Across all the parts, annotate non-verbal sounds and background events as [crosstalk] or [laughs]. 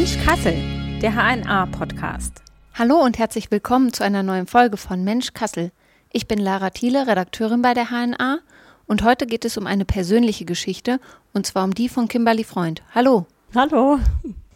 Mensch Kassel, der HNA-Podcast. Hallo und herzlich willkommen zu einer neuen Folge von Mensch Kassel. Ich bin Lara Thiele, Redakteurin bei der HNA und heute geht es um eine persönliche Geschichte und zwar um die von Kimberly Freund. Hallo. Hallo.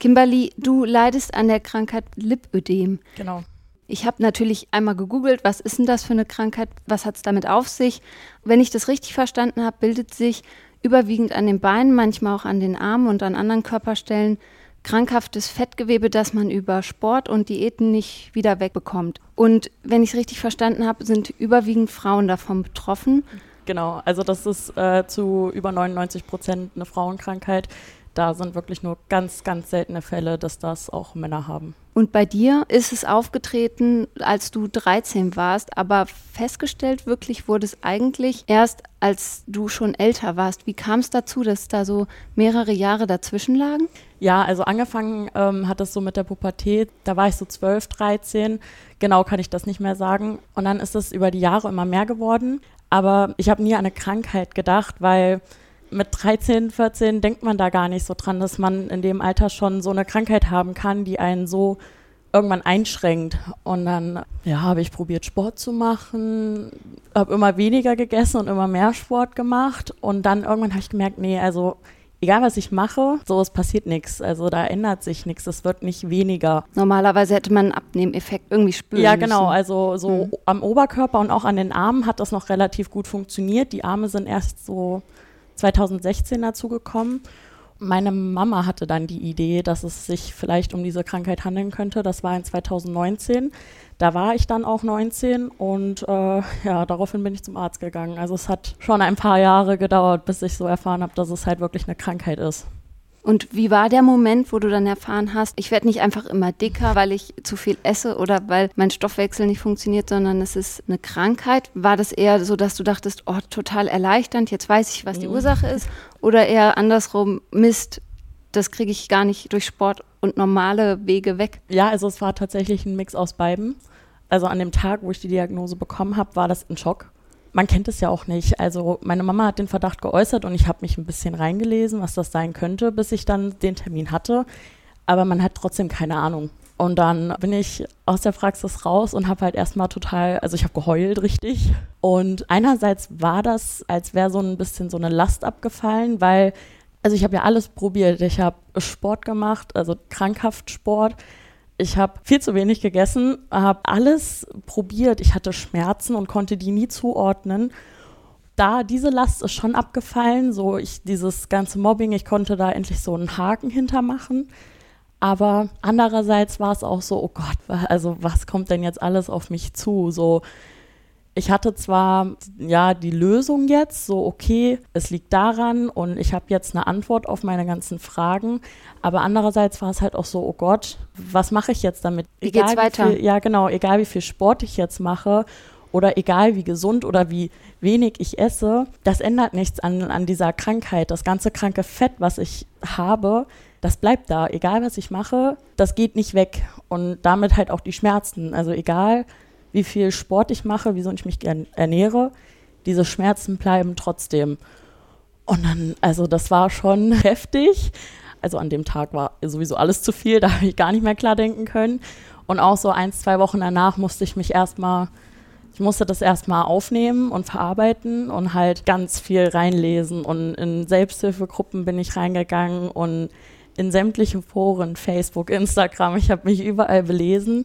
Kimberly, du leidest an der Krankheit Lipödem. Genau. Ich habe natürlich einmal gegoogelt, was ist denn das für eine Krankheit, was hat es damit auf sich. Wenn ich das richtig verstanden habe, bildet sich überwiegend an den Beinen, manchmal auch an den Armen und an anderen Körperstellen krankhaftes Fettgewebe, das man über Sport und Diäten nicht wieder wegbekommt. Und wenn ich es richtig verstanden habe, sind überwiegend Frauen davon betroffen. Genau, also das ist äh, zu über 99 Prozent eine Frauenkrankheit. Da sind wirklich nur ganz, ganz seltene Fälle, dass das auch Männer haben. Und bei dir ist es aufgetreten, als du 13 warst, aber festgestellt wirklich wurde es eigentlich erst, als du schon älter warst. Wie kam es dazu, dass da so mehrere Jahre dazwischen lagen? Ja, also angefangen ähm, hat es so mit der Pubertät. Da war ich so 12, 13. Genau kann ich das nicht mehr sagen. Und dann ist es über die Jahre immer mehr geworden. Aber ich habe nie an eine Krankheit gedacht, weil mit 13, 14 denkt man da gar nicht so dran, dass man in dem Alter schon so eine Krankheit haben kann, die einen so irgendwann einschränkt. Und dann ja, habe ich probiert, Sport zu machen, habe immer weniger gegessen und immer mehr Sport gemacht. Und dann irgendwann habe ich gemerkt, nee, also egal was ich mache, so es passiert nichts. Also da ändert sich nichts, es wird nicht weniger. Normalerweise hätte man einen Abnehmeffekt irgendwie spüren Ja, genau. Müssen. Also so mhm. am Oberkörper und auch an den Armen hat das noch relativ gut funktioniert. Die Arme sind erst so 2016 dazu gekommen. Meine Mama hatte dann die Idee, dass es sich vielleicht um diese Krankheit handeln könnte. Das war in 2019. Da war ich dann auch 19 und äh, ja, daraufhin bin ich zum Arzt gegangen. Also es hat schon ein paar Jahre gedauert, bis ich so erfahren habe, dass es halt wirklich eine Krankheit ist. Und wie war der Moment, wo du dann erfahren hast, ich werde nicht einfach immer dicker, weil ich zu viel esse oder weil mein Stoffwechsel nicht funktioniert, sondern es ist eine Krankheit? War das eher so, dass du dachtest, oh, total erleichternd, jetzt weiß ich, was die mhm. Ursache ist? Oder eher andersrum, Mist, das kriege ich gar nicht durch Sport und normale Wege weg? Ja, also es war tatsächlich ein Mix aus beiden. Also an dem Tag, wo ich die Diagnose bekommen habe, war das ein Schock man kennt es ja auch nicht. Also meine Mama hat den Verdacht geäußert und ich habe mich ein bisschen reingelesen, was das sein könnte, bis ich dann den Termin hatte. Aber man hat trotzdem keine Ahnung. Und dann bin ich aus der Praxis raus und habe halt erstmal total, also ich habe geheult richtig. Und einerseits war das, als wäre so ein bisschen so eine Last abgefallen, weil, also ich habe ja alles probiert. Ich habe Sport gemacht, also krankhaft Sport ich habe viel zu wenig gegessen, habe alles probiert. Ich hatte Schmerzen und konnte die nie zuordnen. Da diese Last ist schon abgefallen, so ich dieses ganze Mobbing, ich konnte da endlich so einen Haken hintermachen. Aber andererseits war es auch so, oh Gott, also was kommt denn jetzt alles auf mich zu? So ich hatte zwar ja die Lösung jetzt, so okay, es liegt daran und ich habe jetzt eine Antwort auf meine ganzen Fragen, aber andererseits war es halt auch so, oh Gott, was mache ich jetzt damit? Wie egal, geht's weiter? Wie viel, ja, genau, egal wie viel Sport ich jetzt mache oder egal wie gesund oder wie wenig ich esse, das ändert nichts an, an dieser Krankheit. Das ganze kranke Fett, was ich habe, das bleibt da. Egal was ich mache, das geht nicht weg. Und damit halt auch die Schmerzen. Also egal, wie viel Sport ich mache, wieso ich mich ernähre, diese Schmerzen bleiben trotzdem. Und dann, also das war schon [laughs] heftig. Also an dem Tag war sowieso alles zu viel, [laughs] da habe ich gar nicht mehr klar denken können. Und auch so ein, zwei Wochen danach musste ich mich erstmal, ich musste das erstmal aufnehmen und verarbeiten und halt ganz viel reinlesen. Und in Selbsthilfegruppen bin ich reingegangen und in sämtliche Foren, Facebook, Instagram, ich habe mich überall belesen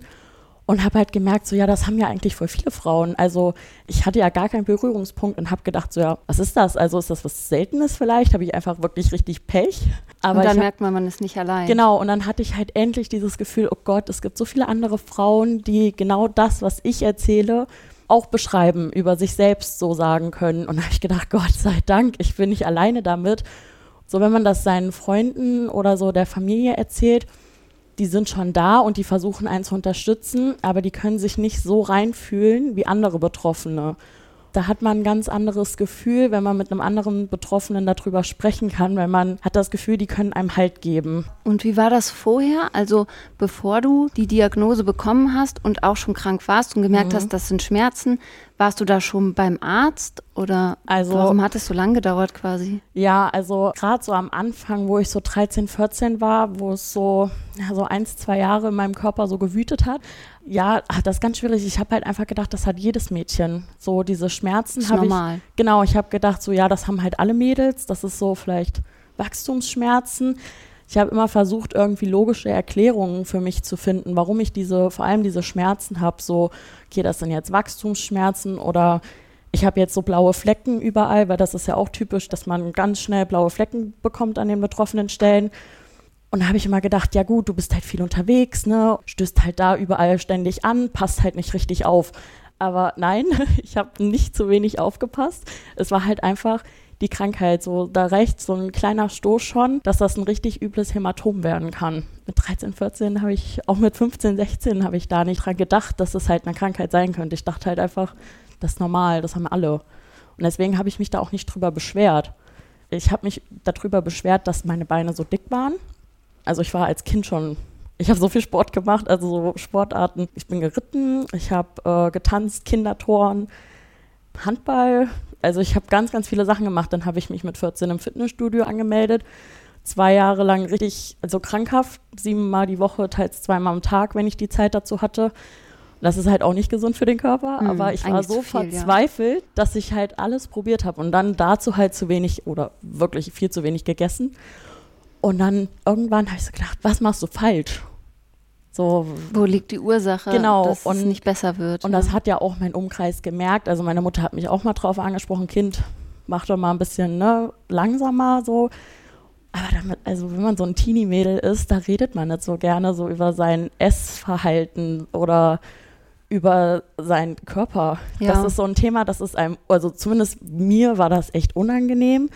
und habe halt gemerkt, so ja, das haben ja eigentlich voll viele Frauen. Also ich hatte ja gar keinen Berührungspunkt und habe gedacht, so ja, was ist das? Also ist das was Seltenes vielleicht? Habe ich einfach wirklich richtig Pech? Aber und dann merkt man, man ist nicht allein. Genau, und dann hatte ich halt endlich dieses Gefühl, oh Gott, es gibt so viele andere Frauen, die genau das, was ich erzähle, auch beschreiben, über sich selbst so sagen können. Und da habe ich gedacht, [laughs] Gott sei Dank, ich bin nicht alleine damit. So, wenn man das seinen Freunden oder so der Familie erzählt, die sind schon da und die versuchen einen zu unterstützen, aber die können sich nicht so reinfühlen wie andere Betroffene. Da hat man ein ganz anderes Gefühl, wenn man mit einem anderen Betroffenen darüber sprechen kann, weil man hat das Gefühl, die können einem Halt geben. Und wie war das vorher? Also bevor du die Diagnose bekommen hast und auch schon krank warst und gemerkt mhm. hast, das sind Schmerzen, Warst du da schon beim Arzt oder Also- warum hat es so lange gedauert quasi? Ja, also gerade so am Anfang, wo ich so 13, 14 war, wo es so, ja, so eins, zwei Jahre in meinem Körper so gewütet hat, ja, ach, das ist ganz schwierig. Ich habe halt einfach gedacht, das hat jedes Mädchen. So diese Schmerzen habe ich. normal. Genau, ich habe gedacht, so ja, das haben halt alle Mädels. Das ist so vielleicht Wachstumsschmerzen. Ich habe immer versucht, irgendwie logische Erklärungen für mich zu finden, warum ich diese, vor allem diese Schmerzen habe. So, okay, das sind jetzt Wachstumsschmerzen oder ich habe jetzt so blaue Flecken überall, weil das ist ja auch typisch, dass man ganz schnell blaue Flecken bekommt an den betroffenen Stellen. Und da habe ich immer gedacht, ja gut, du bist halt viel unterwegs, ne, stößt halt da überall ständig an, passt halt nicht richtig auf. Aber nein, [laughs] ich habe nicht zu wenig aufgepasst. Es war halt einfach die Krankheit, so da rechts so ein kleiner Stoß schon, dass das ein richtig übles Hämatom werden kann. Mit 13, 14 habe ich, auch mit 15, 16 habe ich da nicht dran gedacht, dass es halt eine Krankheit sein könnte. Ich dachte halt einfach, das ist normal, das haben alle. Und deswegen habe ich mich da auch nicht drüber beschwert. Ich habe mich darüber beschwert, dass meine Beine so dick waren. Also ich war als Kind schon, ich habe so viel Sport gemacht, also so Sportarten. Ich bin geritten, ich habe äh, getanzt, Kindertoren, Handball. Also ich habe ganz, ganz viele Sachen gemacht. Dann habe ich mich mit 14 im Fitnessstudio angemeldet. Zwei Jahre lang richtig, also krankhaft, siebenmal die Woche, teils zweimal am Tag, wenn ich die Zeit dazu hatte. Das ist halt auch nicht gesund für den Körper, Hm, aber ich war so viel, ja. verzweifelt, dass ich halt alles probiert habe und dann dazu halt zu wenig oder wirklich viel zu wenig gegessen. Und dann irgendwann habe ich so gedacht, was machst du falsch? So, Wo liegt die Ursache, Genau, dass es und- nicht besser wird? und ja. das hat ja auch mein Umkreis gemerkt. Also meine Mutter hat mich auch mal drauf angesprochen, Kind, mach doch mal ein bisschen ne, langsamer so. Aber damit, also wenn man so ein Teenie-Mädel ist, da redet man nicht so gerne so über sein Essverhalten oder über seinen Körper. Ja. Das ist so ein Thema, das ist einem, also zumindest mir war das echt unangenehm.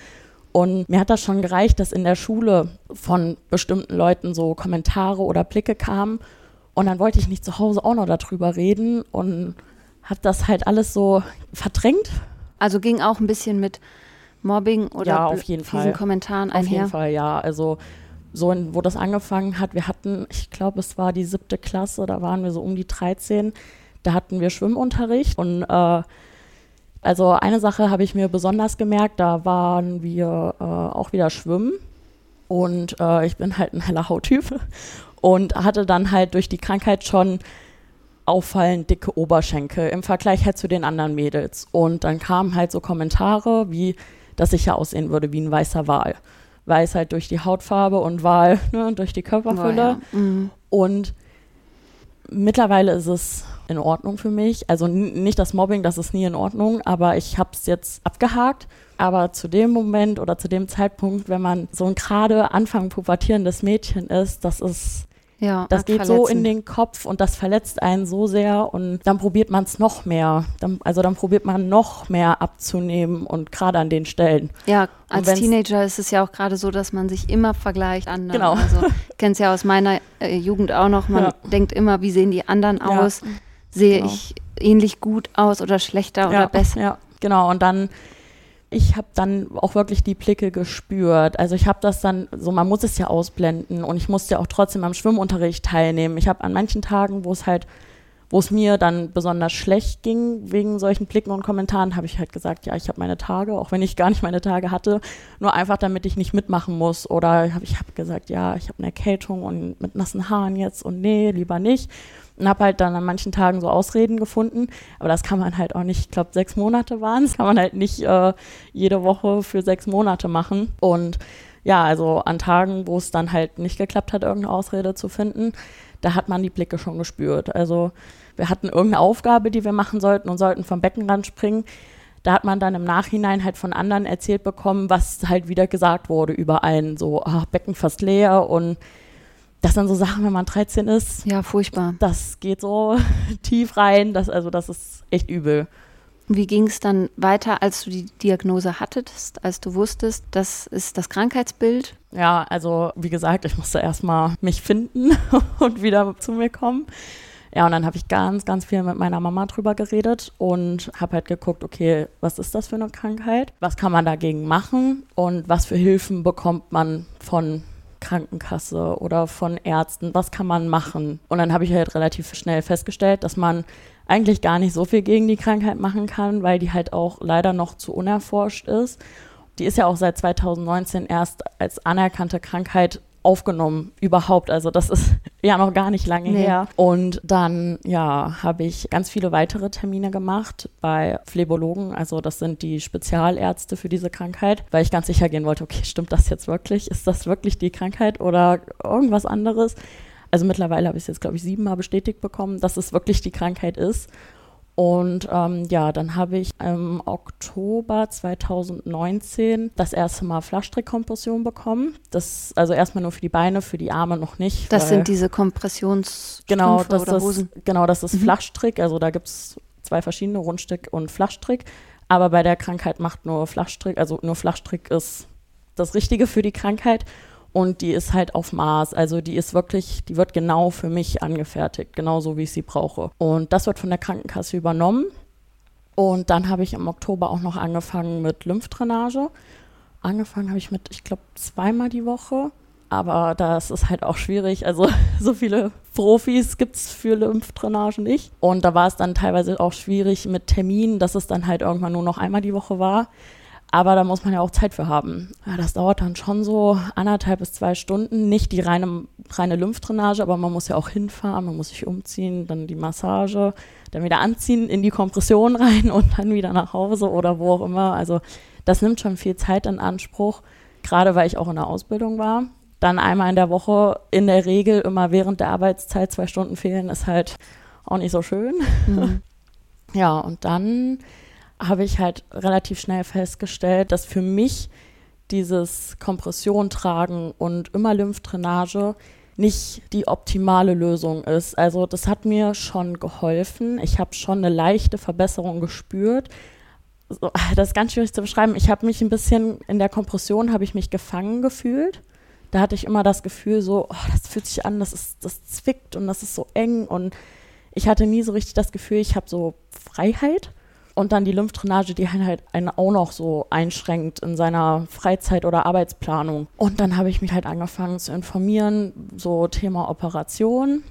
Und mir hat das schon gereicht, dass in der Schule von bestimmten Leuten so Kommentare oder Blicke kamen. Und dann wollte ich nicht zu Hause auch noch darüber reden und habe das halt alles so verdrängt. Also ging auch ein bisschen mit Mobbing oder Ja, auf jeden Fall. Kommentaren Auf jeden einher. Fall, ja. Also so, in, wo das angefangen hat, wir hatten, ich glaube, es war die siebte Klasse, da waren wir so um die 13, da hatten wir Schwimmunterricht und äh, also eine Sache habe ich mir besonders gemerkt, da waren wir äh, auch wieder schwimmen und äh, ich bin halt ein heller Hauttyp [laughs] und hatte dann halt durch die Krankheit schon auffallend dicke Oberschenkel im Vergleich halt zu den anderen Mädels. Und dann kamen halt so Kommentare, wie, dass ich ja aussehen würde wie ein weißer Wal. Weiß halt durch die Hautfarbe und Wal ne, durch die Körperfülle. Boah, ja. Mhm. Und mittlerweile ist es in Ordnung für mich. Also nicht das Mobbing, das ist nie in Ordnung, aber ich habe es jetzt abgehakt. Aber zu dem Moment oder zu dem Zeitpunkt, wenn man so ein gerade Anfang pubertierendes Mädchen ist, das ist Ja, das geht so in den Kopf und das verletzt einen so sehr und dann probiert man es noch mehr. Dann, also dann probiert man noch mehr abzunehmen und gerade an den Stellen. Ja, als Teenager ist es ja auch gerade so, dass man sich immer vergleicht anderen. Genau. Also ich kenne es ja aus meiner äh, Jugend auch noch. Man Ja. denkt immer, wie sehen die anderen Ja. aus? Sehe Genau. ich ähnlich gut aus oder schlechter oder ja, besser? Ja, genau. Und dann, ich habe dann auch wirklich die Blicke gespürt. Also ich habe das dann, so man muss es ja ausblenden und ich musste ja auch trotzdem am Schwimmunterricht teilnehmen. Ich habe an manchen Tagen, wo es halt, wo es mir dann besonders schlecht ging wegen solchen Blicken und Kommentaren, habe ich halt gesagt, ja, ich habe meine Tage, auch wenn ich gar nicht meine Tage hatte, nur einfach, damit ich nicht mitmachen muss. Oder ich habe gesagt, ja, ich habe eine Erkältung und mit nassen Haaren jetzt und nee, lieber nicht. Und habe halt dann an manchen Tagen so Ausreden gefunden. Aber das kann man halt auch nicht, ich glaube, sechs Monate waren es, kann man halt nicht äh, jede Woche für sechs Monate machen. Und ja, also an Tagen, wo es dann halt nicht geklappt hat, irgendeine Ausrede zu finden, da hat man die Blicke schon gespürt. Also wir hatten irgendeine Aufgabe, die wir machen sollten und sollten vom Beckenrand springen. Da hat man dann im Nachhinein halt von anderen erzählt bekommen, was halt wieder gesagt wurde über einen. So, ah, Becken fast leer und das sind so Sachen, wenn man 13 ist, Ja, furchtbar. das geht so [laughs] tief rein, das, also das ist echt übel. Wie ging es dann weiter, als du die Diagnose hattest, als du wusstest, das ist das Krankheitsbild? Ja, also wie gesagt, ich musste erstmal mich finden [laughs] und wieder zu mir kommen. Ja, und dann habe ich ganz, ganz viel mit meiner Mama drüber geredet und habe halt geguckt, okay, was ist das für eine Krankheit? Was kann man dagegen machen? Und was für Hilfen bekommt man von Krankenkasse oder von Ärzten? Was kann man machen? Und dann habe ich halt relativ schnell festgestellt, dass man eigentlich gar nicht so viel gegen die Krankheit machen kann, weil die halt auch leider noch zu unerforscht ist. Die ist ja auch seit 2019 erst als anerkannte Krankheit aufgenommen überhaupt. Also das ist [laughs] ja noch gar nicht lange nee. her. Und dann, ja, habe ich ganz viele weitere Termine gemacht bei Phlebologen. Also das sind die Spezialärzte für diese Krankheit, weil ich ganz sicher gehen wollte, okay, stimmt das jetzt wirklich? Ist das wirklich die Krankheit oder irgendwas anderes? Also mittlerweile habe ich es jetzt, glaube ich, siebenmal bestätigt bekommen, dass es wirklich die Krankheit ist. Und ähm, ja, dann habe ich im Oktober 2019 das erste Mal Flaschstrickkompression bekommen. Das also erstmal nur für die Beine, für die Arme noch nicht. Das sind diese Kompressions genau, das oder Hosen. Ist, genau, das ist mhm. Flachstrick. Also da gibt es zwei verschiedene, Rundstrick und Flachstrick. Aber bei der Krankheit macht nur Flachstrick, also nur Flachstrick ist das Richtige für die Krankheit und die ist halt auf Maß. Also die ist wirklich, die wird genau für mich angefertigt, genauso wie ich sie brauche. Und das wird von der Krankenkasse übernommen. Und dann habe ich im Oktober auch noch angefangen mit Lymphdrainage. Angefangen habe ich mit, ich glaube, zweimal die Woche. Aber das ist halt auch schwierig. Also [laughs] so viele Profis gibt es für Lymphdrainage nicht. Und da war es dann teilweise auch schwierig mit Terminen, dass es dann halt irgendwann nur noch einmal die Woche war. Aber da muss man ja auch Zeit für haben. Ja, das dauert dann schon so anderthalb bis zwei Stunden. Nicht die reine, reine Lymphdrainage, aber man muss ja auch hinfahren, man muss sich umziehen, dann die Massage, dann wieder anziehen, in die Kompression [laughs] rein und dann wieder nach Hause oder wo auch immer. Also das nimmt schon viel Zeit in Anspruch, gerade weil ich auch in der Ausbildung war. Dann einmal in der Woche, in der Regel immer während der Arbeitszeit zwei Stunden fehlen, ist halt auch nicht so schön. Mhm. [laughs] Ja, und dann habe ich halt relativ schnell festgestellt, dass für mich dieses Kompression tragen und immer Lymphdrainage nicht die optimale Lösung ist. Also das hat mir schon geholfen. Ich habe schon eine leichte Verbesserung gespürt. [laughs] das ist ganz schwierig zu beschreiben. Ich habe mich ein bisschen in der Kompression habe ich mich gefangen gefühlt. Da hatte ich immer das Gefühl so, oh, das fühlt sich an, das ist das zwickt und das ist so eng und ich hatte nie so richtig das Gefühl, ich habe so Freiheit. Und dann die Lymphdrainage, die halt einen auch noch so einschränkt in seiner Freizeit- oder Arbeitsplanung. Und dann habe ich mich halt angefangen zu informieren, so Thema Operation.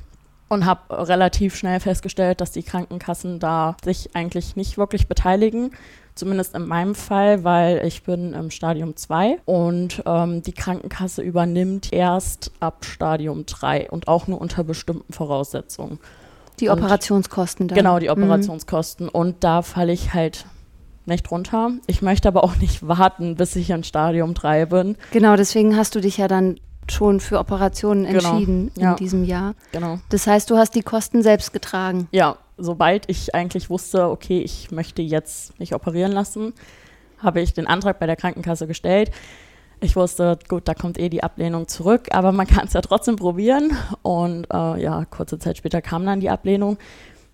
Und habe relativ schnell festgestellt, dass die Krankenkassen da sich eigentlich nicht wirklich beteiligen. Zumindest in meinem Fall, weil ich bin im Stadium 2 und ähm, die Krankenkasse übernimmt erst ab Stadium 3 und auch nur unter bestimmten Voraussetzungen. Die und Operationskosten dann. Genau, die mhm. Operationskosten. Mhm. Und da falle ich halt nicht runter. Ich möchte aber auch nicht [laughs] warten, bis ich in Stadium 3 bin. Genau, deswegen hast du dich ja dann schon für Operationen genau, entschieden genau, in ja, diesem Jahr. Genau. Das heißt, du hast die Kosten selbst getragen. Ja, sobald ich eigentlich wusste, okay, ich möchte jetzt mich operieren lassen, habe ich den Antrag bei der Krankenkasse gestellt. Ich wusste, gut, da kommt eh die Ablehnung zurück, aber man [laughs] kann es ja trotzdem probieren. Und äh, ja, kurze Zeit später kam dann die Ablehnung.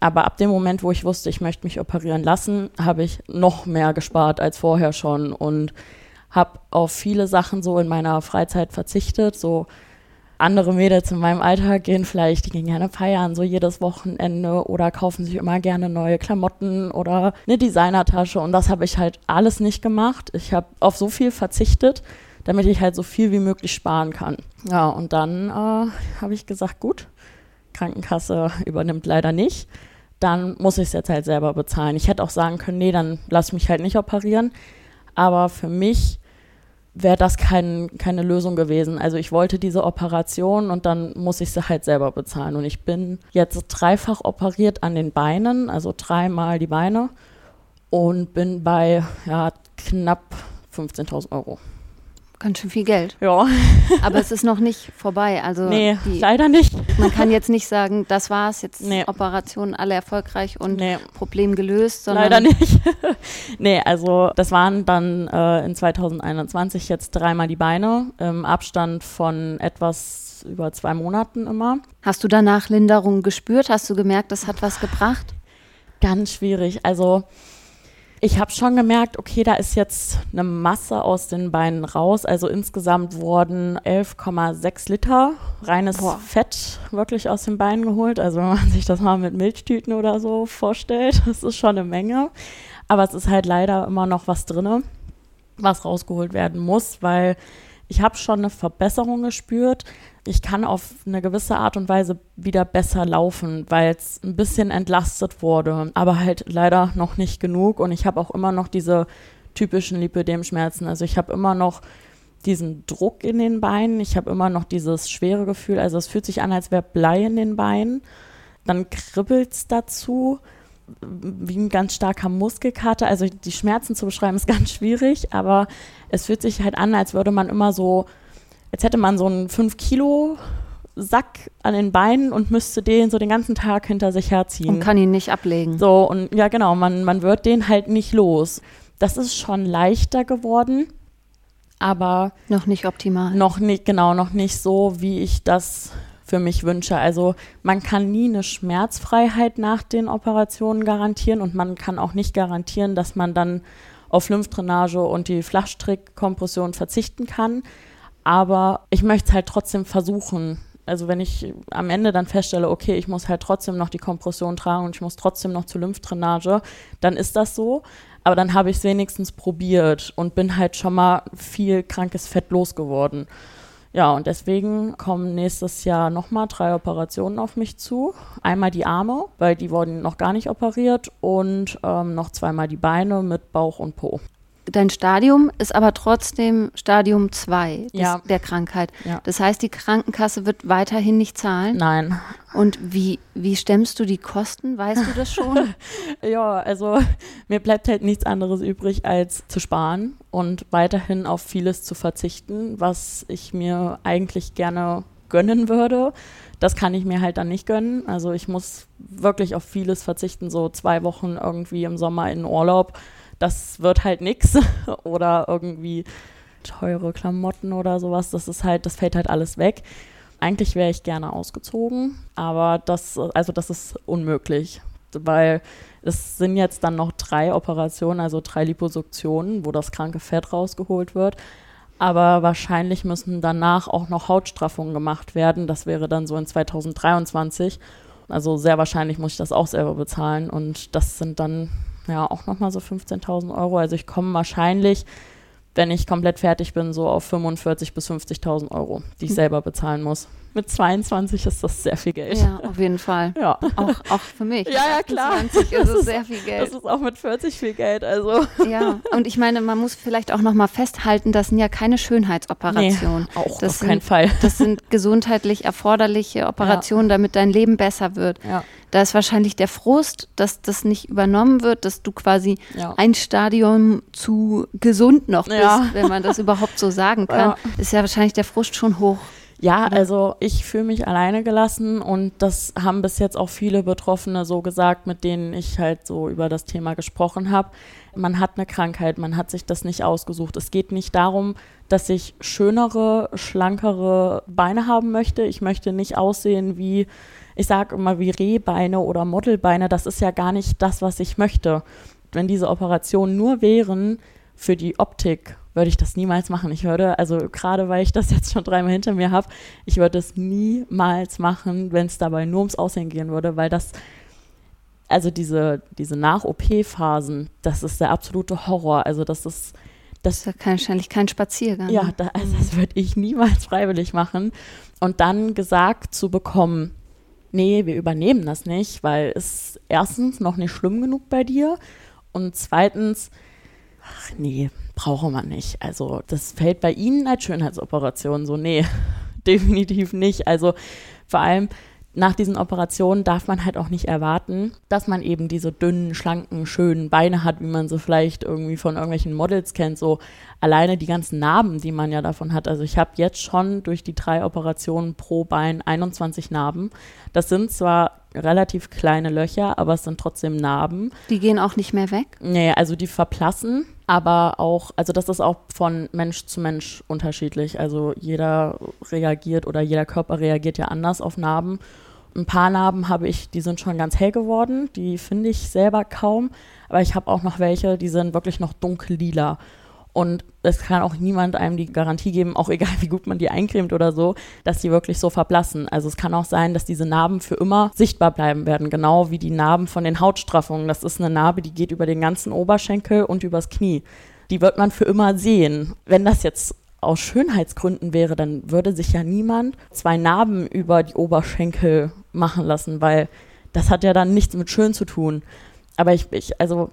Aber ab dem Moment, wo ich wusste, ich möchte mich operieren lassen, habe ich noch mehr gespart als vorher schon und habe auf viele Sachen so in meiner Freizeit verzichtet. So andere Mädels in meinem Alter gehen vielleicht, die gehen gerne feiern, so jedes Wochenende oder kaufen sich immer gerne neue Klamotten oder eine Designertasche. Und das habe ich halt alles nicht gemacht. Ich habe auf so viel verzichtet damit ich halt so viel wie möglich sparen kann. Ja, und dann äh, habe ich gesagt, gut, Krankenkasse übernimmt leider nicht. Dann muss ich es jetzt halt selber bezahlen. Ich hätte auch sagen können, nee, dann lass mich halt nicht operieren. Aber für mich wäre das kein, keine Lösung gewesen. Also ich wollte diese Operation und dann muss ich sie halt selber bezahlen. Und ich bin jetzt dreifach operiert an den Beinen, also dreimal die Beine und bin bei ja, knapp 15.000 Euro. Ganz schön viel Geld. Ja. [laughs] Aber es ist noch nicht vorbei. Also nee, die, leider nicht. Man kann jetzt nicht sagen, das war's, jetzt nee. Operationen alle erfolgreich und nee. Problem gelöst. leider nicht. [laughs] nee, also das waren dann äh, in 2021 jetzt dreimal die Beine im Abstand von etwas über zwei Monaten immer. Hast du danach Linderung gespürt? Hast du gemerkt, das hat was gebracht? Ganz schwierig. Also ich habe schon gemerkt, okay, da ist jetzt eine Masse aus den Beinen raus. Also insgesamt wurden 11,6 Liter reines Boah. Fett wirklich aus den Beinen geholt. Also wenn man sich das mal mit Milchtüten oder so vorstellt, [laughs] das ist schon eine Menge. Aber es ist halt leider immer noch was drin, was rausgeholt werden muss, weil ich habe schon eine Verbesserung gespürt. ich kann auf eine gewisse Art und Weise wieder besser laufen, weil es ein bisschen entlastet wurde, aber halt leider noch nicht genug und ich habe auch immer noch diese typischen Lipödem-Schmerzen. Also ich habe immer noch diesen Druck in den Beinen, ich habe immer noch dieses schwere Gefühl, also es fühlt sich an, als wäre Blei in den Beinen. Dann kribbelt es dazu, wie ein ganz starker Muskelkater. Also die Schmerzen zu beschreiben ist [laughs] ganz schwierig, aber es fühlt sich halt an, als würde man immer so, als hätte man so einen 5 Kilo Sack an den Beinen und müsste den so den ganzen Tag hinter sich herziehen. Und kann ihn nicht ablegen. So, und ja, genau, man, man wird den halt nicht los. Das ist schon leichter geworden, aber. Noch nicht optimal. Noch nicht, genau, noch nicht so, wie ich das für mich wünsche. Also man kann nie eine Schmerzfreiheit nach den Operationen garantieren und man kann auch nicht garantieren, dass man dann auf Lymphdrainage und die Flachstrickkompression verzichten kann. Aber ich möchte es halt trotzdem versuchen. Also wenn ich am Ende dann feststelle, okay, ich muss halt trotzdem noch die Kompression tragen und ich muss trotzdem noch zur Lymphdrainage, dann ist das so. Aber dann habe ich es wenigstens probiert und bin halt schon mal viel krankes Fett losgeworden. Ja, und deswegen kommen nächstes Jahr nochmal drei Operationen auf mich zu. Einmal die Arme, weil die wurden noch gar nicht operiert und ähm, noch zweimal die Beine mit Bauch und Po. Dein Stadium ist aber trotzdem Stadium 2 Ja. der Krankheit. Ja. Das heißt, die Krankenkasse wird weiterhin nicht zahlen. Nein. Und wie, wie stemmst du die Kosten? Weißt du das schon? [laughs] Ja, also mir bleibt halt nichts anderes übrig, als zu sparen und weiterhin auf vieles zu verzichten, was ich mir eigentlich gerne gönnen würde. Das kann ich mir halt dann nicht gönnen. Also ich muss wirklich auf vieles verzichten, so zwei Wochen irgendwie im Sommer in Urlaub. Das wird halt nix. [laughs] Oder irgendwie teure Klamotten oder sowas. Das ist halt, das fällt halt alles weg. Eigentlich wäre ich gerne ausgezogen, aber das, also das ist unmöglich, weil es sind jetzt dann noch drei Operationen, also drei Liposuktionen, wo das kranke Fett rausgeholt wird. Aber wahrscheinlich müssen danach auch noch Hautstraffungen gemacht werden. Das wäre dann so in 2023. Also sehr wahrscheinlich muss ich das auch selber bezahlen. Und das sind dann ja auch nochmal so 15.000 Euro. Also ich komme wahrscheinlich, wenn ich komplett fertig bin, so auf 45.000 bis 50.000 Euro, die ich Hm. selber bezahlen muss. Mit 22 ist das sehr viel Geld. ja, auf jeden Fall. [laughs] Ja. Auch, auch für mich. Ja, ja, Mit klar. 28 ist Das es sehr viel Das Geld. ist auch mit 40 viel Geld. Also [laughs] Ja, und ich meine, man muss vielleicht auch noch mal festhalten, das sind ja keine Schönheitsoperationen. auch Das auf keinen sind- Fall. [laughs] Das sind gesundheitlich erforderliche Operationen, damit dein Leben besser wird. Ja. Da ist wahrscheinlich der Frust, dass das nicht übernommen wird, dass du quasi Ja. ein Stadium zu gesund noch bist, Ja. wenn man das überhaupt so sagen kann. Ja. Ist ja wahrscheinlich der Frust schon hoch. Ja, also ich fühle mich alleine gelassen und das haben bis jetzt auch viele Betroffene so gesagt, mit denen ich halt so über das Thema gesprochen habe. Man hat eine Krankheit, man hat sich das nicht ausgesucht. Es geht nicht darum, dass ich schönere, schlankere Beine haben möchte. Ich möchte nicht aussehen wie, ich sage immer wie Rehbeine oder Modelbeine. Das ist ja gar nicht das, was ich möchte. Wenn diese Operationen nur wären für die Optik, würde ich das niemals machen. Ich würde, also gerade weil ich das jetzt schon dreimal hinter mir habe, ich würde es niemals machen, wenn es dabei nur ums Aussehen gehen würde, weil das, also diese, diese Nach-OP-Phasen, das ist der absolute Horror. Also das ist, Das ist ja wahrscheinlich kein Spaziergang. ja, da, also das würde ich niemals freiwillig machen. Und dann gesagt zu bekommen, nee, wir übernehmen das nicht, weil es erstens noch nicht schlimm genug bei dir und zweitens, ach nee, brauche man nicht. Also das fällt bei Ihnen als Schönheitsoperation so, nee, [laughs] definitiv nicht. Also vor allem nach diesen Operationen darf man halt auch nicht erwarten, dass man eben diese dünnen, schlanken, schönen Beine hat, wie man sie vielleicht irgendwie von irgendwelchen Models kennt. So alleine die ganzen Narben, die man ja davon hat. Also ich habe jetzt schon durch die drei Operationen pro Bein 21 Narben. Das sind zwar relativ kleine Löcher, aber es sind trotzdem Narben. Die gehen auch nicht mehr weg. Nee, also die verblassen, aber auch, also das ist auch von Mensch zu Mensch unterschiedlich. Also jeder reagiert oder jeder Körper reagiert ja anders auf Narben. Ein paar Narben habe ich, die sind schon ganz hell geworden, die finde ich selber kaum, aber ich habe auch noch welche, die sind wirklich noch dunkellila. Und es kann auch niemand einem die Garantie geben, auch egal wie gut man die eincremt oder so, dass die wirklich so verblassen. Also es kann auch sein, dass diese Narben für immer sichtbar bleiben werden, genau wie die Narben von den Hautstraffungen. Das ist eine Narbe, die geht über den ganzen Oberschenkel und übers Knie. Die wird man für immer sehen. Wenn das jetzt aus Schönheitsgründen wäre, dann würde sich ja niemand zwei Narben über die Oberschenkel machen lassen, weil das hat ja dann nichts mit schön zu tun. Aber ich, ich also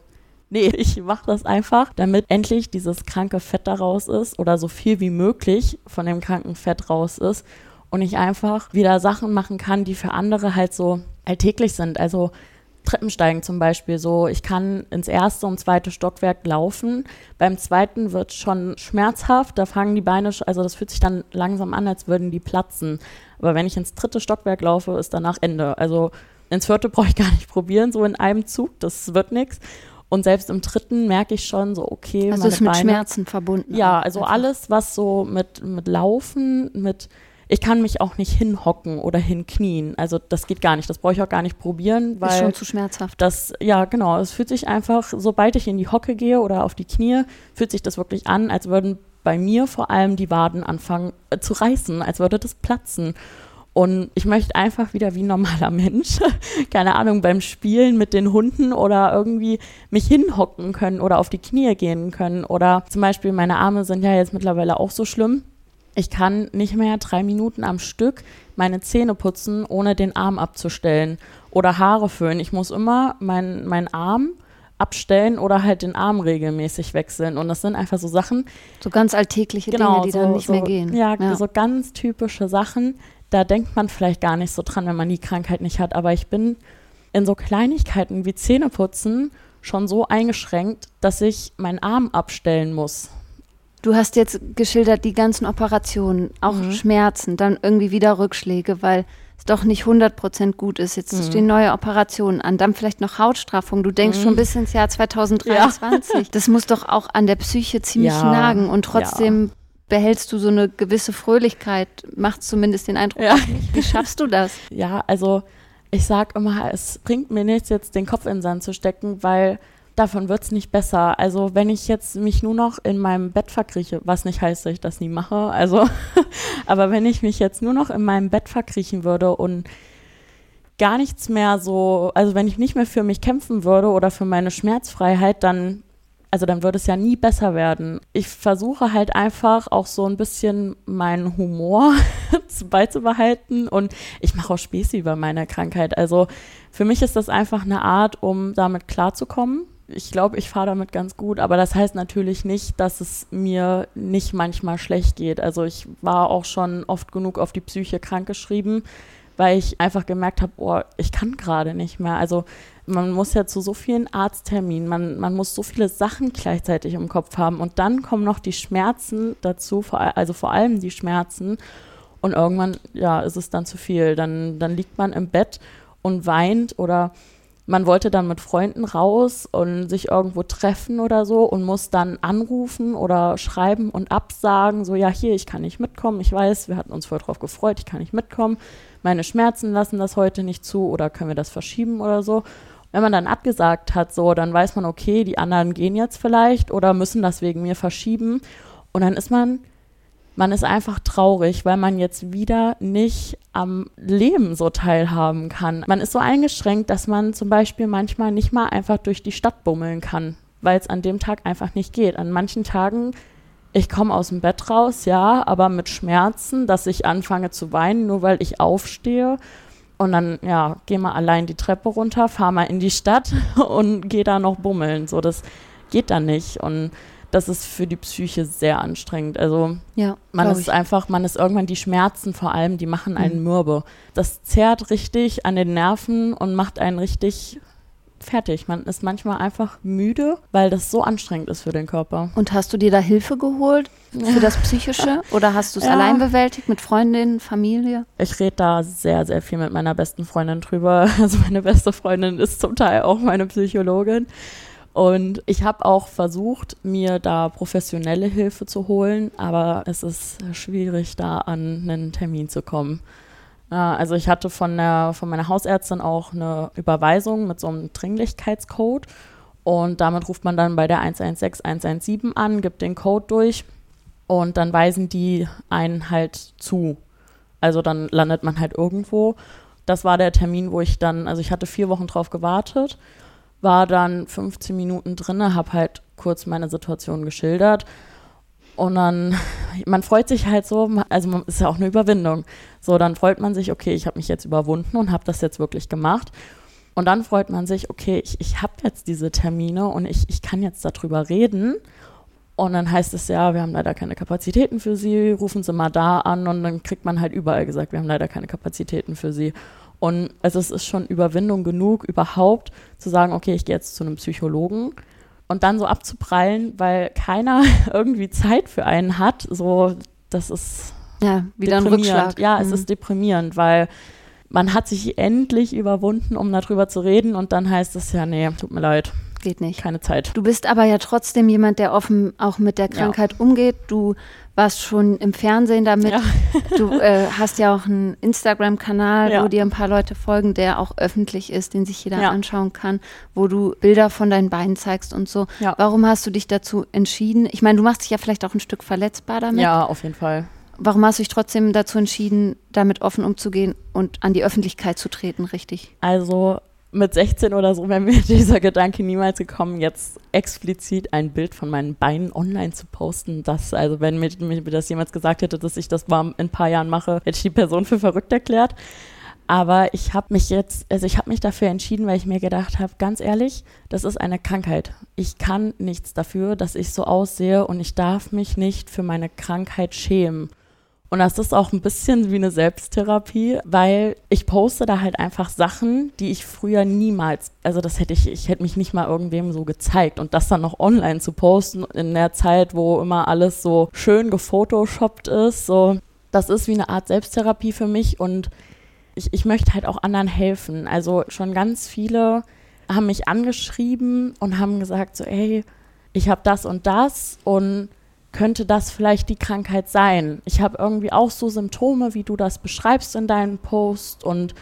Nee, ich mache das einfach, damit endlich dieses kranke Fett da raus ist oder so viel wie möglich von dem kranken Fett raus ist und ich einfach wieder Sachen machen kann, die für andere halt so alltäglich sind. Also Treppensteigen zum Beispiel so. Ich kann ins erste und zweite Stockwerk laufen. Beim zweiten wird schon schmerzhaft. Da fangen die Beine, also das fühlt sich dann langsam an, als würden die platzen. Aber wenn ich ins dritte Stockwerk laufe, ist danach Ende. Also ins vierte brauche ich gar nicht probieren, so in einem Zug. Das wird nichts. Und selbst im dritten merke ich schon so, okay. Also ist mit Beine, Schmerzen verbunden. Ja, also einfach. alles, was so mit, mit Laufen, mit, ich kann mich auch nicht hinhocken oder hinknien. Also das geht gar nicht. Das brauche ich auch gar nicht probieren, weil. Ist schon zu schmerzhaft. Das, ja, genau. Es fühlt sich einfach, sobald ich in die Hocke gehe oder auf die Knie, fühlt sich das wirklich an, als würden bei mir vor allem die Waden anfangen äh, zu reißen, als würde das platzen. Und ich möchte einfach wieder wie ein normaler Mensch, [laughs] keine Ahnung, beim Spielen mit den Hunden oder irgendwie mich hinhocken können oder auf die Knie gehen können. Oder zum Beispiel meine Arme sind ja jetzt mittlerweile auch so schlimm. Ich kann nicht mehr drei Minuten am Stück meine Zähne putzen, ohne den Arm abzustellen. Oder Haare föhnen. Ich muss immer meinen mein Arm abstellen oder halt den Arm regelmäßig wechseln. Und das sind einfach so Sachen. So ganz alltägliche genau, Dinge, die so, dann nicht so, mehr gehen. Ja, ja, so ganz typische Sachen, da denkt man vielleicht gar nicht so dran, wenn man die Krankheit nicht hat. Aber ich bin in so Kleinigkeiten wie Zähneputzen schon so eingeschränkt, dass ich meinen Arm abstellen muss. Du hast jetzt geschildert die ganzen Operationen, auch mhm. Schmerzen, dann irgendwie wieder Rückschläge, weil es doch nicht 100% gut ist. Jetzt mhm. stehen neue Operationen an, dann vielleicht noch Hautstraffung. Du denkst mhm. schon bis ins Jahr 2023. Ja. [laughs] Das muss doch auch an der Psyche ziemlich ja. nagen und trotzdem ja behältst du so eine gewisse Fröhlichkeit, macht zumindest den Eindruck ja. Wie schaffst du das? [laughs] Ja, also ich sag immer, es bringt mir nichts, jetzt den Kopf in den Sand zu stecken, weil davon wird es nicht besser. Also wenn ich jetzt mich nur noch in meinem Bett verkrieche, was nicht heißt, dass ich das nie mache, also, [laughs] aber wenn ich mich jetzt nur noch in meinem Bett verkriechen würde und gar nichts mehr so, also wenn ich nicht mehr für mich kämpfen würde oder für meine Schmerzfreiheit, dann also dann würde es ja nie besser werden. Ich versuche halt einfach auch so ein bisschen meinen Humor [laughs] beizubehalten und ich mache auch Späße über meine Krankheit. Also für mich ist das einfach eine Art, um damit klarzukommen. Ich glaube, ich fahre damit ganz gut, aber das heißt natürlich nicht, dass es mir nicht manchmal schlecht geht. Also ich war auch schon oft genug auf die Psyche krankgeschrieben, weil ich einfach gemerkt habe, oh, ich kann gerade nicht mehr. Also man muss ja zu so vielen Arztterminen, man, man muss so viele Sachen gleichzeitig im Kopf haben und dann kommen noch die Schmerzen dazu, also vor allem die Schmerzen und irgendwann, ja, ist es dann zu viel. Dann, dann liegt man im Bett und weint oder man wollte dann mit Freunden raus und sich irgendwo treffen oder so und muss dann anrufen oder schreiben und absagen, so ja, hier, ich kann nicht mitkommen, ich weiß, wir hatten uns voll drauf gefreut, ich kann nicht mitkommen, meine Schmerzen lassen das heute nicht zu oder können wir das verschieben oder so wenn man dann abgesagt hat, so, dann weiß man, okay, die anderen gehen jetzt vielleicht oder müssen das wegen mir verschieben. Und dann ist man, man ist einfach traurig, weil man jetzt wieder nicht am Leben so teilhaben kann. Man ist so eingeschränkt, dass man zum Beispiel manchmal nicht mal einfach durch die Stadt bummeln kann, weil es an dem Tag einfach nicht geht. An manchen Tagen ich komme aus dem Bett raus, ja, aber mit Schmerzen, dass ich anfange zu weinen, nur weil ich aufstehe und dann, ja, geh mal allein die Treppe runter, fahr mal in die Stadt [laughs] und geh da noch bummeln. So, das geht dann nicht. Und das ist für die Psyche sehr anstrengend. Also ja, man ist ich. einfach, man ist irgendwann die Schmerzen vor allem, die machen einen mhm. mürbe. Das zerrt richtig an den Nerven und macht einen richtig fertig. Man ist manchmal einfach müde, weil das so anstrengend ist für den Körper. Und hast du dir da Hilfe geholt für das Psychische oder hast du es ja. allein bewältigt mit Freundinnen, Familie? Ich rede da sehr, sehr viel mit meiner besten Freundin drüber. [laughs] Also meine beste Freundin ist zum Teil auch meine Psychologin. Und ich habe auch versucht, mir da professionelle Hilfe zu holen, aber es ist schwierig, da an einen Termin zu kommen. Also ich hatte von, der, von meiner Hausärztin auch eine Überweisung mit so einem Dringlichkeitscode und damit ruft man dann bei der 116 117 an, gibt den Code durch und dann weisen die einen halt zu. Also dann landet man halt irgendwo. Das war der Termin, wo ich dann, also ich hatte vier Wochen drauf gewartet, war dann 15 Minuten drin, habe halt kurz meine Situation geschildert Und dann, man freut sich halt so, also ist ja auch eine Überwindung. So, dann freut man sich, okay, ich habe mich jetzt überwunden und habe das jetzt wirklich gemacht. Und dann freut man sich, okay, ich, ich habe jetzt diese Termine und ich, ich kann jetzt darüber reden. Und dann heißt es ja, wir haben leider keine Kapazitäten für Sie, rufen Sie mal da an und dann kriegt man halt überall gesagt, wir haben leider keine Kapazitäten für Sie. Und also es ist schon Überwindung genug, überhaupt zu sagen, okay, ich gehe jetzt zu einem Psychologen und dann so abzuprallen, weil keiner [laughs] irgendwie Zeit für einen hat, so, das ist ja, wieder ein Rückschlag. Ja, mhm. es ist deprimierend, weil man hat sich endlich überwunden, um darüber zu reden und dann heißt es ja, nee, tut mir leid. Geht nicht. Keine Zeit. Du bist aber ja trotzdem jemand, der offen auch mit der Krankheit ja. umgeht. Du warst schon im Fernsehen damit. Ja. Du äh, hast ja auch einen Instagram-Kanal, ja. wo dir ein paar Leute folgen, der auch öffentlich ist, den sich jeder anschauen kann, wo du Bilder von deinen Beinen zeigst und so. Warum hast du dich dazu entschieden? Ich meine, du machst dich ja vielleicht auch ein Stück verletzbar damit. Ja, auf jeden Fall. Warum hast du dich trotzdem dazu entschieden, damit offen umzugehen und an die Öffentlichkeit zu treten, richtig? Also mit 16 oder so wäre mir [laughs] dieser Gedanke niemals gekommen, jetzt explizit ein Bild von meinen Beinen online zu posten. Das, also wenn mir, mir das jemals gesagt hätte, dass ich das mal in ein paar Jahren mache, hätte ich die Person für verrückt erklärt. Aber ich habe mich jetzt, also ich habe mich dafür entschieden, weil ich mir gedacht habe, ganz ehrlich, das ist eine Krankheit. Ich kann nichts dafür, dass ich so aussehe und ich darf mich nicht für meine Krankheit schämen. Und das ist auch ein bisschen wie eine Selbsttherapie, weil ich poste da halt einfach Sachen, die ich früher niemals, also das hätte ich, ich hätte mich nicht mal irgendwem so gezeigt. Und das dann noch online zu posten in der Zeit, wo immer alles so schön gefotoshoppt ist, so, das ist wie eine Art Selbsttherapie für mich und ich, ich möchte halt auch anderen helfen. Also schon ganz viele haben mich angeschrieben und haben gesagt so, ey, ich habe das und das und könnte das vielleicht die Krankheit sein? Ich habe irgendwie auch so Symptome, wie du das beschreibst in deinem Post und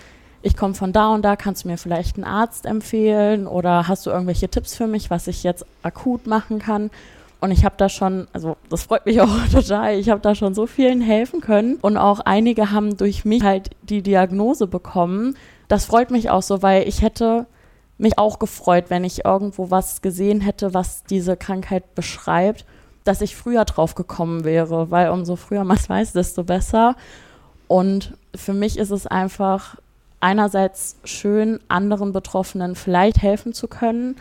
ich komme von da und da, kannst du mir vielleicht einen Arzt empfehlen oder hast du irgendwelche Tipps für mich, was ich jetzt akut machen kann? Und ich habe da schon, also das freut mich [laughs] auch total, ich habe da schon so vielen helfen können und auch einige haben durch mich halt die Diagnose bekommen. Das freut mich auch so, weil ich hätte mich auch gefreut, wenn ich irgendwo was gesehen hätte, was diese Krankheit beschreibt dass ich früher drauf gekommen wäre, weil umso früher man es weiß, desto besser. Und für mich ist es einfach einerseits schön, anderen Betroffenen vielleicht helfen zu können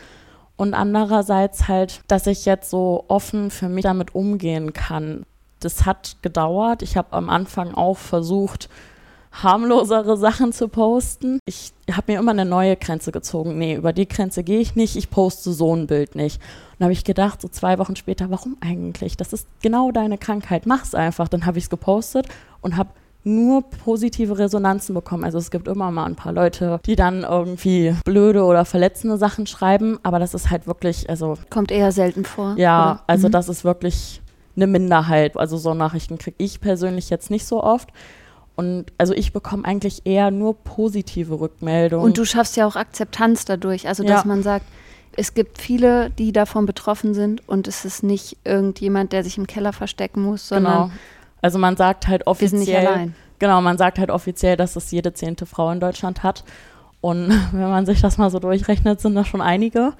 und andererseits halt, dass ich jetzt so offen für mich damit umgehen kann. Das hat gedauert. Ich habe am Anfang auch versucht, harmlosere Sachen zu posten. Ich habe mir immer eine neue Grenze gezogen. Nee, über die Grenze gehe ich nicht. Ich poste so ein Bild nicht. Und habe ich gedacht, so zwei Wochen später, warum eigentlich? Das ist genau deine Krankheit. Mach's einfach. Dann habe ich es gepostet und habe nur positive Resonanzen bekommen. Also es gibt immer mal ein paar Leute, die dann irgendwie blöde oder verletzende Sachen schreiben, aber das ist halt wirklich, also kommt eher selten vor. Ja, oder? also mhm. das ist wirklich eine Minderheit. Also so Nachrichten kriege ich persönlich jetzt nicht so oft. Und also ich bekomme eigentlich eher nur positive Rückmeldungen. Und du schaffst ja auch Akzeptanz dadurch, also dass ja. man sagt, es gibt viele, die davon betroffen sind und es ist nicht irgendjemand, der sich im Keller verstecken muss, sondern genau. Also man sagt halt offiziell, wir sind nicht allein. genau, man sagt halt offiziell, dass es jede zehnte Frau in Deutschland hat. Und [laughs] wenn man sich das mal so durchrechnet, sind das schon einige.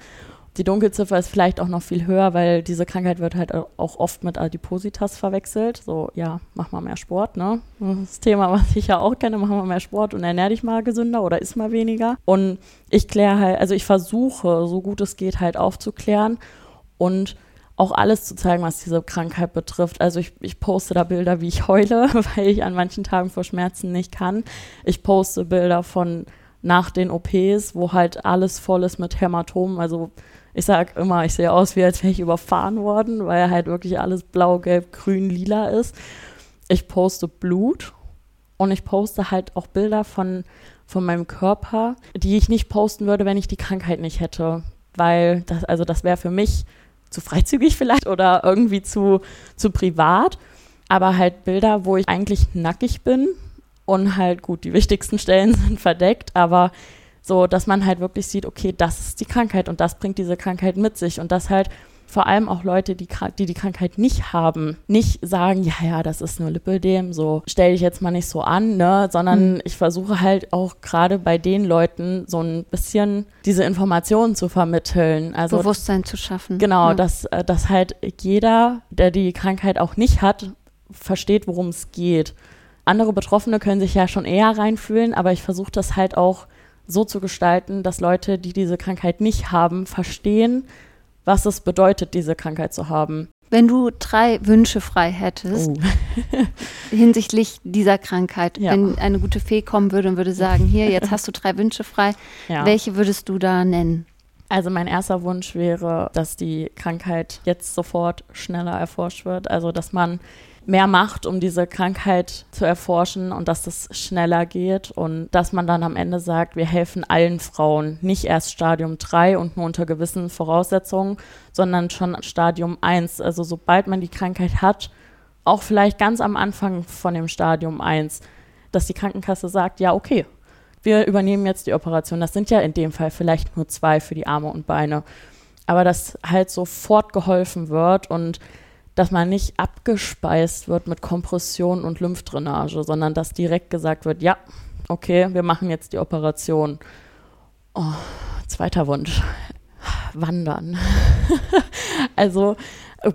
Die Dunkelziffer ist vielleicht auch noch viel höher, weil diese Krankheit wird halt auch oft mit Adipositas verwechselt. So, ja, mach mal mehr Sport, ne? Das Thema, was ich ja auch kenne, mach mal mehr Sport und ernähr dich mal gesünder oder isst mal weniger. Und ich kläre halt, also ich versuche, so gut es geht, halt aufzuklären und auch alles zu zeigen, was diese Krankheit betrifft. Also ich, ich poste da Bilder, wie ich heule, [laughs] weil ich an manchen Tagen vor Schmerzen nicht kann. Ich poste Bilder von nach den OPs, wo halt alles voll ist mit Hämatomen, also ich sage immer, ich sehe aus, wie als wäre ich überfahren worden, weil halt wirklich alles blau, gelb, grün, lila ist. Ich poste Blut und ich poste halt auch Bilder von, von meinem Körper, die ich nicht posten würde, wenn ich die Krankheit nicht hätte. Weil das, also das wäre für mich zu freizügig vielleicht oder irgendwie zu, zu privat. Aber halt Bilder, wo ich eigentlich nackig bin und halt gut, die wichtigsten Stellen [laughs] sind verdeckt, aber so, dass man halt wirklich sieht, okay, das ist die Krankheit und das bringt diese Krankheit mit sich und das halt vor allem auch Leute, die, die die Krankheit nicht haben, nicht sagen, ja, ja, das ist nur Lipödem, so stell dich jetzt mal nicht so an, ne, sondern mhm. ich versuche halt auch gerade bei den Leuten so ein bisschen diese Informationen zu vermitteln. Also Bewusstsein zu schaffen. Genau, ja. dass, dass halt jeder, der die Krankheit auch nicht hat, versteht, worum es geht. Andere Betroffene können sich ja schon eher reinfühlen, aber ich versuche das halt auch so zu gestalten, dass Leute, die diese Krankheit nicht haben, verstehen, was es bedeutet, diese Krankheit zu haben. Wenn du drei Wünsche frei hättest oh. [laughs] hinsichtlich dieser Krankheit, ja. wenn eine gute Fee kommen würde und würde sagen, hier, jetzt [laughs] hast du drei Wünsche frei, ja. welche würdest du da nennen? Also mein erster Wunsch wäre, dass die Krankheit jetzt sofort schneller erforscht wird, also dass man mehr macht, um diese Krankheit zu erforschen und dass das schneller geht und dass man dann am Ende sagt, wir helfen allen Frauen, nicht erst Stadium 3 und nur unter gewissen Voraussetzungen, sondern schon Stadium 1. Also sobald man die Krankheit hat, auch vielleicht ganz am Anfang von dem Stadium 1, dass die Krankenkasse sagt, ja, okay, wir übernehmen jetzt die Operation. Das sind ja in dem Fall vielleicht nur zwei für die Arme und Beine. Aber dass halt sofort geholfen wird und dass man nicht abgespeist wird mit Kompression und Lymphdrainage, sondern dass direkt gesagt wird, ja, okay, wir machen jetzt die Operation. Oh, zweiter Wunsch. Wandern. [laughs] also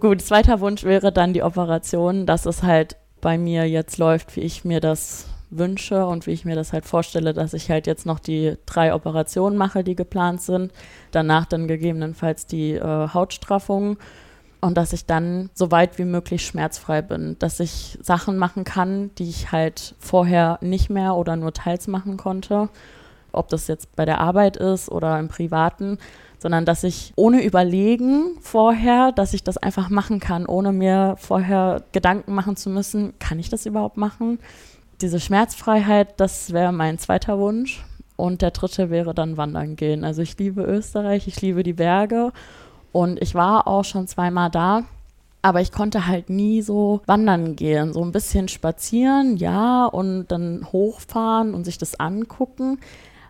gut, zweiter Wunsch wäre dann die Operation, dass es halt bei mir jetzt läuft, wie ich mir das wünsche und wie ich mir das halt vorstelle, dass ich halt jetzt noch die drei Operationen mache, die geplant sind. Danach dann gegebenenfalls die äh, Hautstraffung und dass ich dann so weit wie möglich schmerzfrei bin, dass ich Sachen machen kann, die ich halt vorher nicht mehr oder nur teils machen konnte, ob das jetzt bei der Arbeit ist oder im Privaten, sondern dass ich ohne Überlegen vorher, dass ich das einfach machen kann, ohne mir vorher Gedanken machen zu müssen, kann ich das überhaupt machen? Diese Schmerzfreiheit, das wäre mein zweiter Wunsch. Und der dritte wäre dann wandern gehen. Also ich liebe Österreich, ich liebe die Berge und ich war auch schon zweimal da. Aber ich konnte halt nie so wandern gehen, so ein bisschen spazieren, ja, und dann hochfahren und sich das angucken.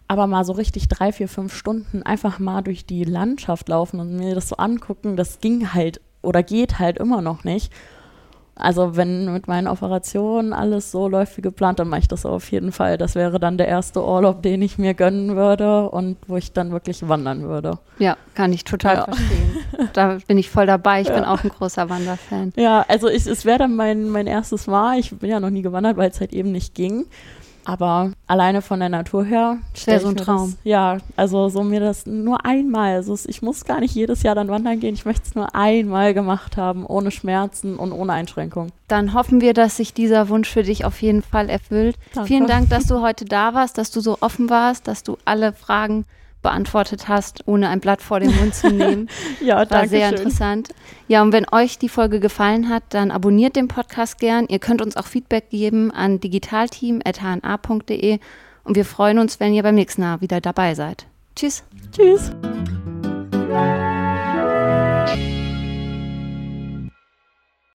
Aber mal so richtig drei, vier, fünf Stunden einfach mal durch die Landschaft laufen und mir das so angucken, das ging halt oder geht halt immer noch nicht. Also wenn mit meinen Operationen alles so läuft wie geplant, dann mache ich das auf jeden Fall. Das wäre dann der erste Urlaub, den ich mir gönnen würde und wo ich dann wirklich wandern würde. Ja, kann ich total ja. verstehen. Da bin ich voll dabei. Ich ja. bin auch ein großer Wanderfan. Ja, also ich, es wäre dann mein, mein erstes Mal. Ich bin ja noch nie gewandert, weil es halt eben nicht ging. Aber alleine von der Natur her. Wäre so ein Traum. Das, ja, also so mir das nur einmal. Also ich muss gar nicht jedes Jahr dann wandern gehen. Ich möchte es nur einmal gemacht haben, ohne Schmerzen und ohne Einschränkung. Dann hoffen wir, dass sich dieser Wunsch für dich auf jeden Fall erfüllt. Danke. Vielen Dank, dass du heute da warst, dass du so offen warst, dass du alle Fragen beantwortet hast, ohne ein Blatt vor den Mund zu nehmen. [laughs] ja, danke War sehr schön. interessant. Ja, und wenn euch die Folge gefallen hat, dann abonniert den Podcast gern. Ihr könnt uns auch Feedback geben an digitalteam.hna.de und wir freuen uns, wenn ihr beim nächsten Mal wieder dabei seid. Tschüss. Tschüss.